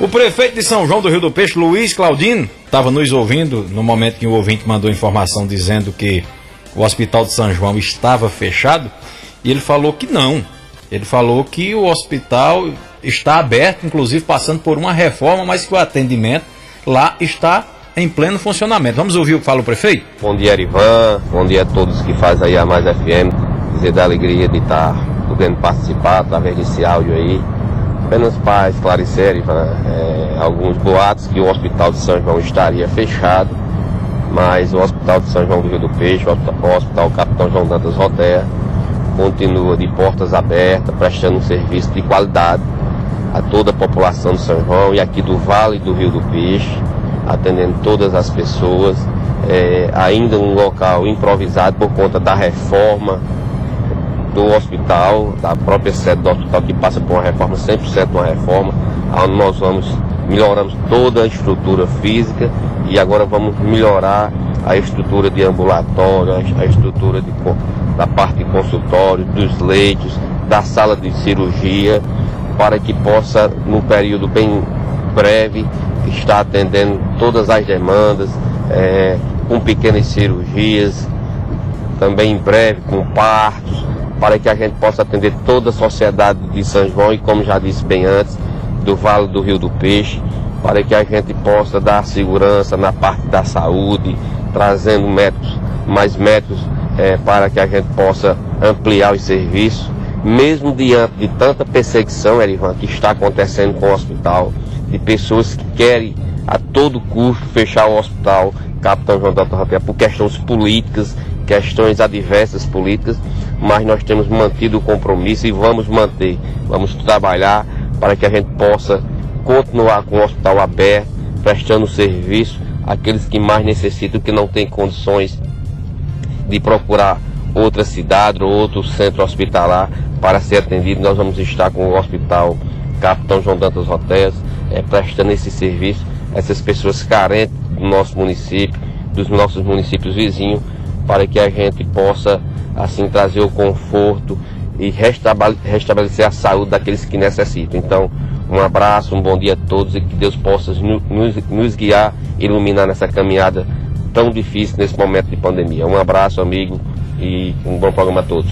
O prefeito de São João do Rio do Peixe, Luiz Claudino, estava nos ouvindo no momento que o ouvinte mandou informação dizendo que o Hospital de São João estava fechado, e ele falou que não. Ele falou que o hospital está aberto, inclusive passando por uma reforma, mas que o atendimento lá está em pleno funcionamento. Vamos ouvir o que fala o prefeito? Bom dia, Erivan. Bom dia a todos que fazem aí a Mais FM. Dizer da alegria de estar podendo participar através desse áudio aí. Apenas para esclarecer, é, alguns boatos que o Hospital de São João estaria fechado, mas o Hospital de São João do Rio do Peixe, o Hospital Capitão João Dantas Rotea, continua de portas abertas, prestando um serviço de qualidade a toda a população de São João e aqui do Vale do Rio do Peixe atendendo todas as pessoas. É, ainda um local improvisado por conta da reforma do hospital, da própria sede do hospital que passa por uma reforma, 100% uma reforma, onde nós vamos melhoramos toda a estrutura física e agora vamos melhorar a estrutura de ambulatório, a estrutura de, da parte de consultório, dos leitos, da sala de cirurgia, para que possa, num período bem breve, está atendendo todas as demandas, é, com pequenas cirurgias, também em breve com partos, para que a gente possa atender toda a sociedade de São João e, como já disse bem antes, do Vale do Rio do Peixe, para que a gente possa dar segurança na parte da saúde, trazendo médicos, mais médicos, é, para que a gente possa ampliar os serviços, mesmo diante de tanta perseguição, Erivan, que está acontecendo com o hospital de pessoas que querem a todo custo fechar o hospital Capitão João da Torre por questões políticas, questões adversas políticas, mas nós temos mantido o compromisso e vamos manter, vamos trabalhar para que a gente possa continuar com o hospital aberto, prestando serviço àqueles que mais necessitam, que não têm condições de procurar outra cidade ou outro centro hospitalar para ser atendido. Nós vamos estar com o hospital Capitão João Dantas Hotéis é, prestando esse serviço a essas pessoas carentes do nosso município, dos nossos municípios vizinhos, para que a gente possa assim trazer o conforto e restabelecer a saúde daqueles que necessitam. Então, um abraço, um bom dia a todos e que Deus possa nos, nos guiar iluminar nessa caminhada tão difícil nesse momento de pandemia. Um abraço, amigo, e um bom programa a todos.